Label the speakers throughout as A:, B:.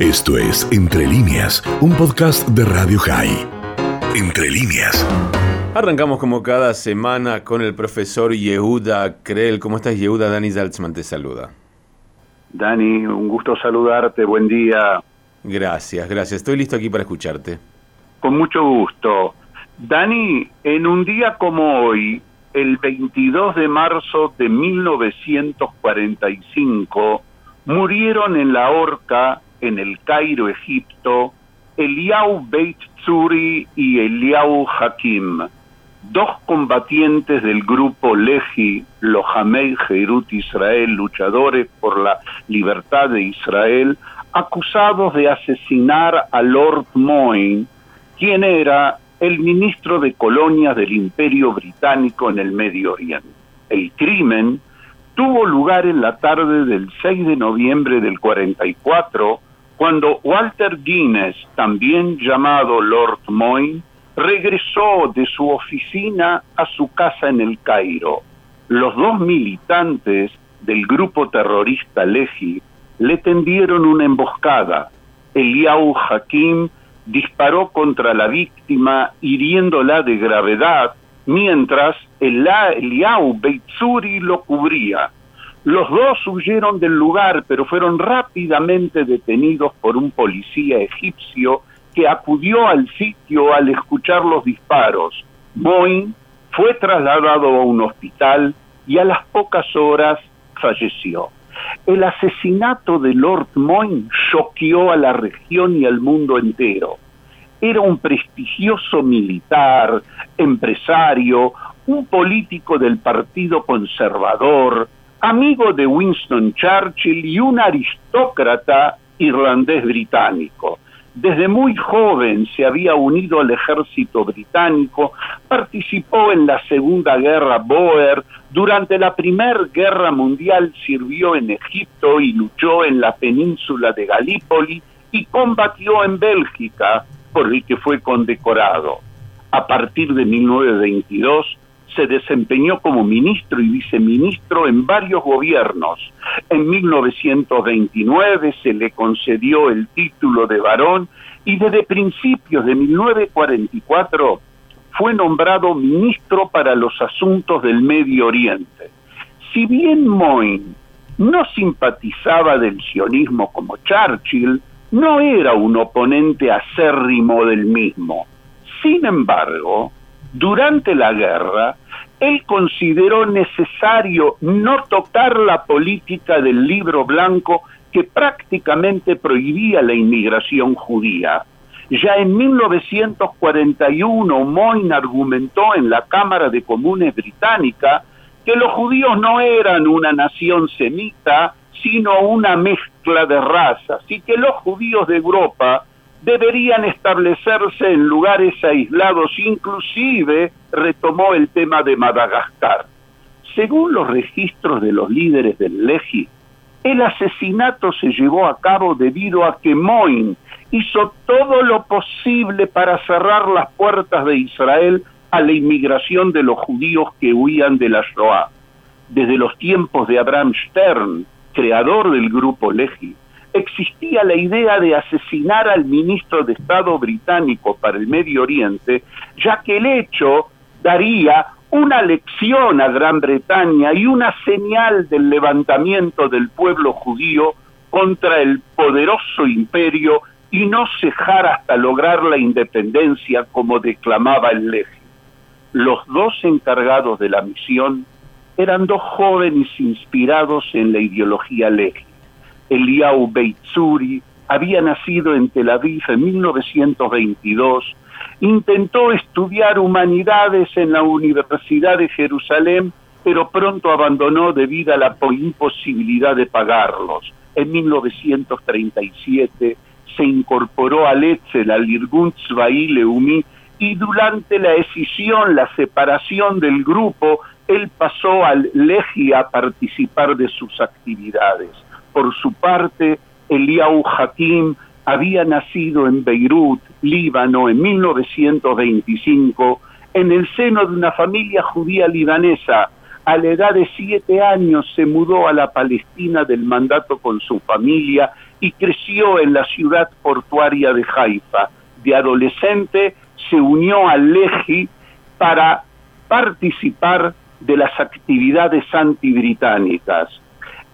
A: Esto es Entre líneas, un podcast de Radio High. Entre líneas.
B: Arrancamos como cada semana con el profesor Yehuda Krell. ¿Cómo estás, Yehuda? Dani Zaltzman te saluda.
C: Dani, un gusto saludarte. Buen día.
B: Gracias, gracias. Estoy listo aquí para escucharte.
C: Con mucho gusto. Dani, en un día como hoy, el 22 de marzo de 1945, murieron en la horca en el Cairo, Egipto, Eliau Beit Tzuri y Eliau Hakim, dos combatientes del grupo Lehi, Lohamei Jerut Israel, luchadores por la libertad de Israel, acusados de asesinar a Lord Moyne, quien era el ministro de colonias del Imperio Británico en el Medio Oriente. El crimen tuvo lugar en la tarde del 6 de noviembre del 44, cuando Walter Guinness, también llamado Lord Moyne, regresó de su oficina a su casa en el Cairo. Los dos militantes del grupo terrorista Lehi le tendieron una emboscada. Eliau Hakim disparó contra la víctima hiriéndola de gravedad, mientras el Eliau Beitzuri lo cubría. Los dos huyeron del lugar, pero fueron rápidamente detenidos por un policía egipcio que acudió al sitio al escuchar los disparos. Moin fue trasladado a un hospital y a las pocas horas falleció. El asesinato de Lord Moyne choqueó a la región y al mundo entero. Era un prestigioso militar, empresario, un político del Partido Conservador, amigo de Winston Churchill y un aristócrata irlandés británico. Desde muy joven se había unido al ejército británico, participó en la Segunda Guerra Boer, durante la Primera Guerra Mundial sirvió en Egipto y luchó en la península de Galípoli y combatió en Bélgica, por el que fue condecorado. A partir de 1922 se desempeñó como ministro y viceministro en varios gobiernos. En 1929 se le concedió el título de varón y desde principios de 1944 fue nombrado ministro para los asuntos del Medio Oriente. Si bien Moyne no simpatizaba del sionismo como Churchill, no era un oponente acérrimo del mismo. Sin embargo, durante la guerra, él consideró necesario no tocar la política del libro blanco que prácticamente prohibía la inmigración judía. Ya en 1941 Moyne argumentó en la Cámara de Comunes británica que los judíos no eran una nación semita, sino una mezcla de razas, y que los judíos de Europa deberían establecerse en lugares aislados, inclusive retomó el tema de Madagascar. Según los registros de los líderes del Legi, el asesinato se llevó a cabo debido a que Moin hizo todo lo posible para cerrar las puertas de Israel a la inmigración de los judíos que huían de la Shoah. Desde los tiempos de Abraham Stern, creador del grupo Legi, existía la idea de asesinar al ministro de Estado británico para el Medio Oriente, ya que el hecho daría una lección a Gran Bretaña y una señal del levantamiento del pueblo judío contra el poderoso imperio y no cejar hasta lograr la independencia como declamaba el Legi. Los dos encargados de la misión eran dos jóvenes inspirados en la ideología Legi. Eliau Beitzuri había nacido en Tel Aviv en 1922, intentó estudiar humanidades en la Universidad de Jerusalén, pero pronto abandonó debido a la imposibilidad de pagarlos. En 1937 se incorporó al Etzel, al Irgun Tzvaí Leumi, y durante la escisión, la separación del grupo, él pasó al Legi a participar de sus actividades. Por su parte, Eliau Hakim había nacido en Beirut, Líbano, en 1925, en el seno de una familia judía libanesa. A la edad de siete años se mudó a la Palestina del mandato con su familia y creció en la ciudad portuaria de Haifa. De adolescente se unió al Leji para participar de las actividades antibritánicas.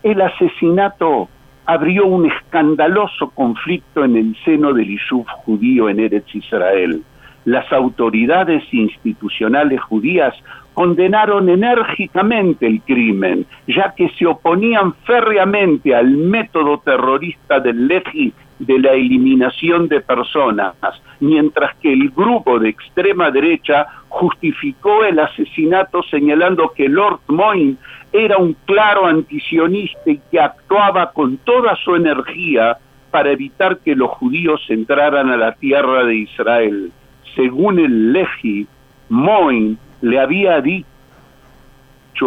C: El asesinato abrió un escandaloso conflicto en el seno del Yishuv judío en Eretz Israel. Las autoridades institucionales judías condenaron enérgicamente el crimen, ya que se oponían férreamente al método terrorista del Leji de la eliminación de personas, mientras que el grupo de extrema derecha justificó el asesinato señalando que Lord Moyne era un claro antisionista y que actuaba con toda su energía para evitar que los judíos entraran a la tierra de Israel. Según el Leji, Moyne le había dicho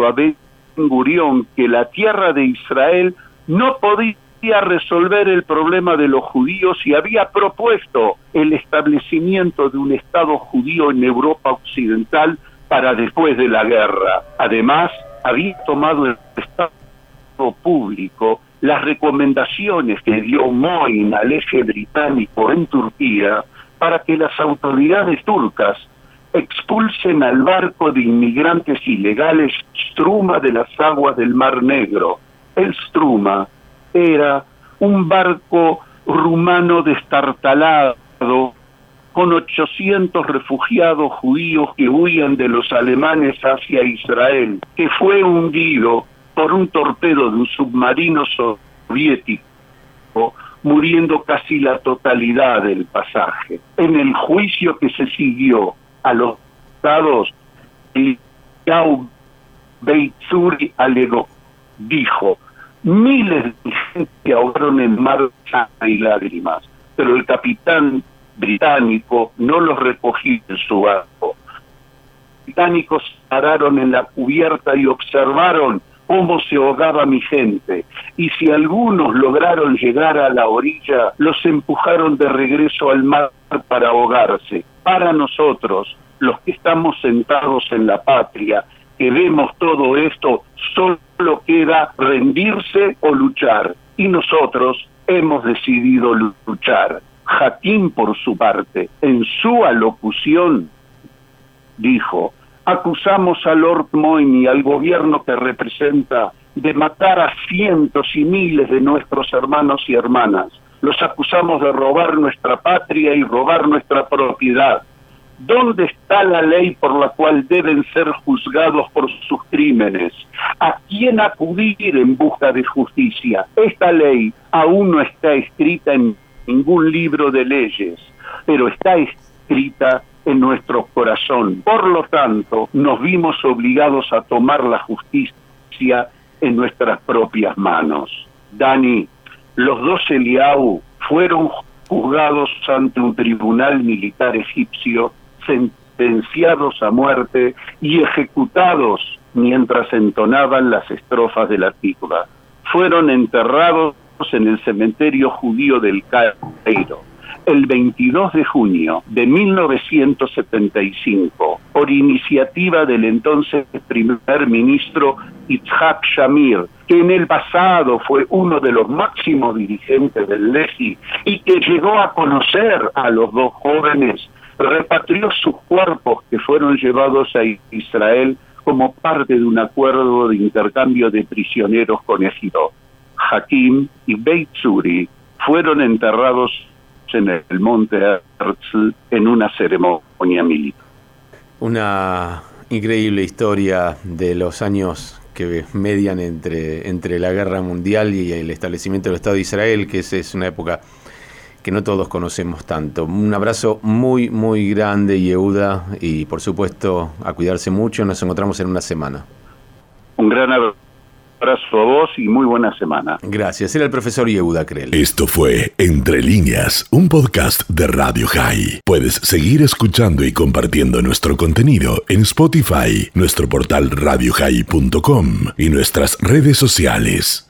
C: a Ben Gurión que la tierra de Israel no podía resolver el problema de los judíos y había propuesto el establecimiento de un Estado judío en Europa Occidental para después de la guerra. Además, había tomado el Estado público las recomendaciones que dio Moin al eje británico en Turquía para que las autoridades turcas expulsen al barco de inmigrantes ilegales Struma de las aguas del Mar Negro. El Struma era un barco rumano destartalado con 800 refugiados judíos que huían de los alemanes hacia Israel, que fue hundido por un torpedo de un submarino soviético, muriendo casi la totalidad del pasaje. En el juicio que se siguió a los estados, Beitzuri alegó, dijo, miles de gente ahogaron en mar y lágrimas, pero el capitán británico no los recogió en su barco. Los británicos pararon en la cubierta y observaron cómo se ahogaba mi gente, y si algunos lograron llegar a la orilla, los empujaron de regreso al mar para ahogarse. Para nosotros, los que estamos sentados en la patria, que vemos todo esto, solo queda rendirse o luchar, y nosotros hemos decidido luchar. Jaquín, por su parte, en su alocución, dijo, acusamos a Lord Moyne y al gobierno que representa de matar a cientos y miles de nuestros hermanos y hermanas. Los acusamos de robar nuestra patria y robar nuestra propiedad. ¿Dónde está la ley por la cual deben ser juzgados por sus crímenes? ¿A quién acudir en busca de justicia? Esta ley aún no está escrita en ningún libro de leyes, pero está escrita en nuestro corazón. Por lo tanto, nos vimos obligados a tomar la justicia en nuestras propias manos. Dani, los dos Eliau fueron juzgados ante un tribunal militar egipcio, sentenciados a muerte y ejecutados mientras entonaban las estrofas de la. Fueron enterrados en el cementerio judío del Cairo el 22 de junio de 1975 por iniciativa del entonces primer ministro Itzhak Shamir, que en el pasado fue uno de los máximos dirigentes del LESI y que llegó a conocer a los dos jóvenes, repatrió sus cuerpos que fueron llevados a Israel como parte de un acuerdo de intercambio de prisioneros con Egipto. Hakim y Beit Zuri fueron enterrados en el monte Herzl en una ceremonia militar.
B: Una increíble historia de los años que median entre, entre la guerra mundial y el establecimiento del Estado de Israel, que es, es una época que no todos conocemos tanto. Un abrazo muy, muy grande, Yehuda, y por supuesto a cuidarse mucho. Nos encontramos en una semana.
C: Un gran abrazo a vos y muy buena semana.
B: Gracias. Era el profesor Yehuda Krell.
A: Esto fue Entre Líneas, un podcast de Radio High. Puedes seguir escuchando y compartiendo nuestro contenido en Spotify, nuestro portal radiohigh.com y nuestras redes sociales.